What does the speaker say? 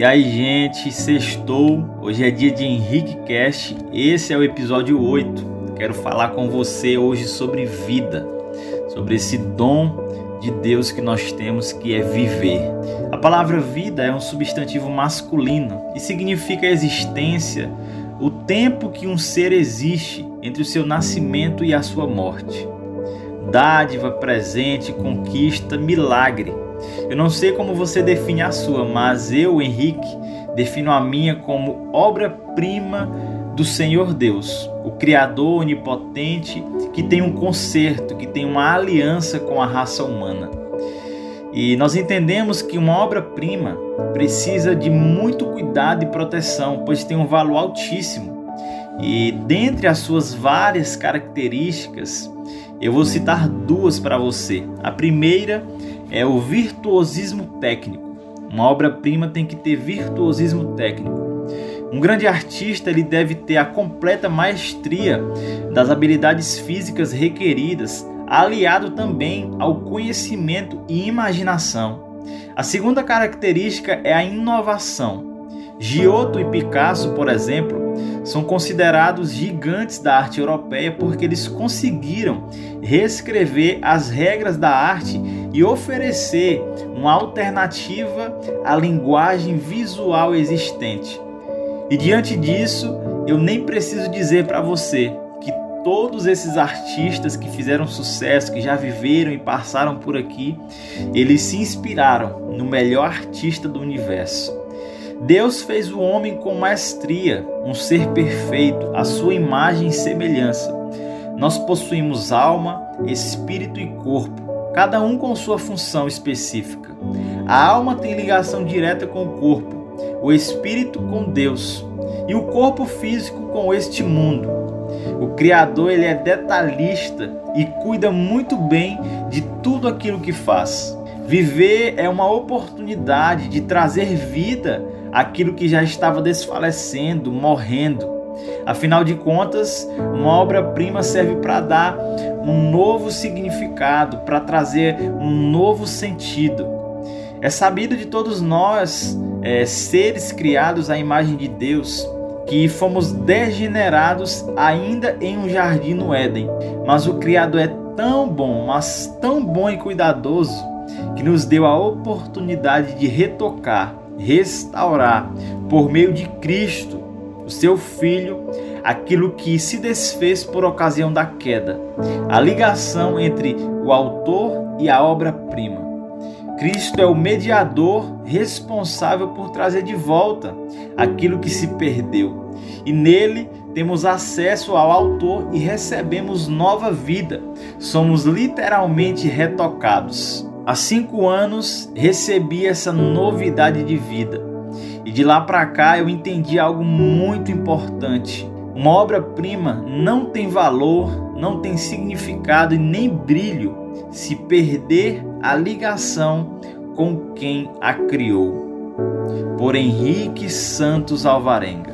E aí, gente, sextou. Hoje é dia de Henrique Cast. Esse é o episódio 8. Quero falar com você hoje sobre vida, sobre esse dom de Deus que nós temos que é viver. A palavra vida é um substantivo masculino e significa a existência, o tempo que um ser existe entre o seu nascimento e a sua morte. Dádiva, presente, conquista, milagre eu não sei como você define a sua, mas eu, Henrique, defino a minha como obra-prima do Senhor Deus, o Criador onipotente que tem um conserto, que tem uma aliança com a raça humana. E nós entendemos que uma obra-prima precisa de muito cuidado e proteção, pois tem um valor altíssimo. E dentre as suas várias características, eu vou citar duas para você. A primeira é o virtuosismo técnico. Uma obra-prima tem que ter virtuosismo técnico. Um grande artista ele deve ter a completa maestria das habilidades físicas requeridas, aliado também ao conhecimento e imaginação. A segunda característica é a inovação. Giotto e Picasso, por exemplo, são considerados gigantes da arte europeia porque eles conseguiram reescrever as regras da arte e oferecer uma alternativa à linguagem visual existente. E diante disso, eu nem preciso dizer para você que todos esses artistas que fizeram sucesso, que já viveram e passaram por aqui, eles se inspiraram no melhor artista do universo. Deus fez o homem com maestria, um ser perfeito, a sua imagem e semelhança. Nós possuímos alma, espírito e corpo, cada um com sua função específica. A alma tem ligação direta com o corpo, o espírito com Deus e o corpo físico com este mundo. O Criador ele é detalhista e cuida muito bem de tudo aquilo que faz. Viver é uma oportunidade de trazer vida aquilo que já estava desfalecendo, morrendo. Afinal de contas, uma obra-prima serve para dar um novo significado, para trazer um novo sentido. É sabido de todos nós, é, seres criados à imagem de Deus, que fomos degenerados ainda em um jardim no Éden. Mas o Criador é tão bom, mas tão bom e cuidadoso, que nos deu a oportunidade de retocar, restaurar por meio de Cristo, o seu Filho, aquilo que se desfez por ocasião da queda, a ligação entre o autor e a obra-prima. Cristo é o mediador responsável por trazer de volta aquilo que se perdeu. E nele temos acesso ao autor e recebemos nova vida. Somos literalmente retocados. Há cinco anos recebi essa novidade de vida e de lá para cá eu entendi algo muito importante. Uma obra-prima não tem valor, não tem significado e nem brilho se perder a ligação com quem a criou. Por Henrique Santos Alvarenga.